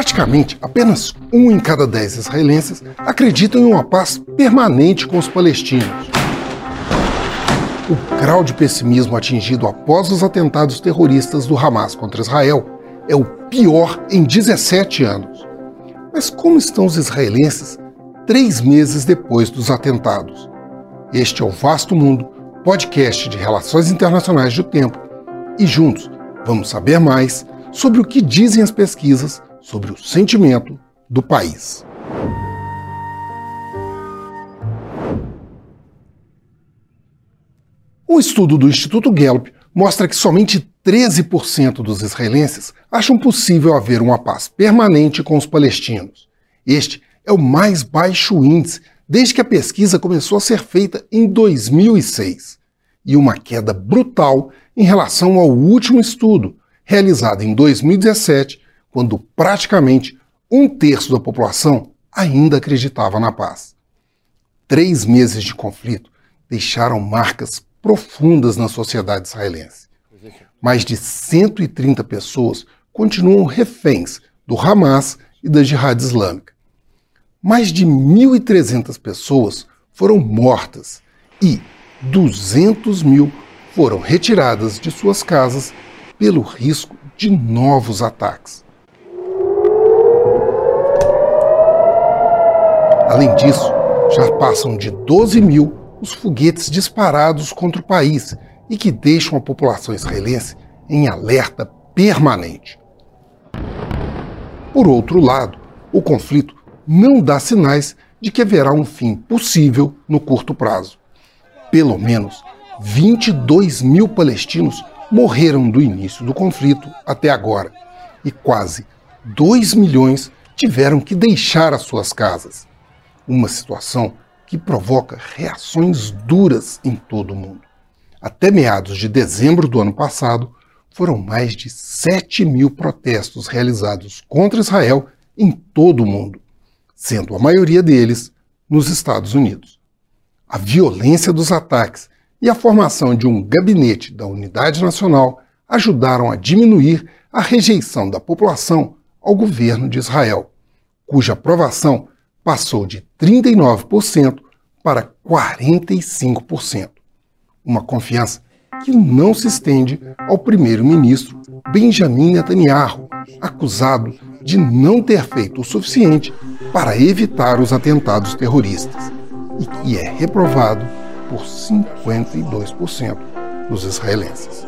Praticamente apenas um em cada dez israelenses acreditam em uma paz permanente com os palestinos. O grau de pessimismo atingido após os atentados terroristas do Hamas contra Israel é o pior em 17 anos. Mas como estão os israelenses três meses depois dos atentados? Este é o Vasto Mundo, podcast de relações internacionais do tempo, e juntos vamos saber mais sobre o que dizem as pesquisas sobre o sentimento do país. Um estudo do Instituto Gallup mostra que somente 13% dos israelenses acham possível haver uma paz permanente com os palestinos. Este é o mais baixo índice desde que a pesquisa começou a ser feita em 2006, e uma queda brutal em relação ao último estudo, realizado em 2017, quando praticamente um terço da população ainda acreditava na paz. Três meses de conflito deixaram marcas profundas na sociedade israelense. Mais de 130 pessoas continuam reféns do Hamas e da Jihad Islâmica. Mais de 1.300 pessoas foram mortas e 200 mil foram retiradas de suas casas pelo risco de novos ataques. Além disso, já passam de 12 mil os foguetes disparados contra o país e que deixam a população israelense em alerta permanente. Por outro lado, o conflito não dá sinais de que haverá um fim possível no curto prazo. Pelo menos 22 mil palestinos morreram do início do conflito até agora e quase 2 milhões tiveram que deixar as suas casas. Uma situação que provoca reações duras em todo o mundo. Até meados de dezembro do ano passado, foram mais de 7 mil protestos realizados contra Israel em todo o mundo, sendo a maioria deles nos Estados Unidos. A violência dos ataques e a formação de um gabinete da Unidade Nacional ajudaram a diminuir a rejeição da população ao governo de Israel, cuja aprovação passou de 39% para 45%. Uma confiança que não se estende ao primeiro-ministro Benjamin Netanyahu, acusado de não ter feito o suficiente para evitar os atentados terroristas, e que é reprovado por 52% dos israelenses.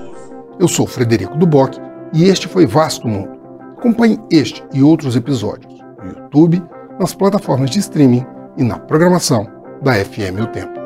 Eu sou Frederico Duboc e este foi Vasto Mundo. Acompanhe este e outros episódios no YouTube nas plataformas de streaming e na programação da FM O Tempo.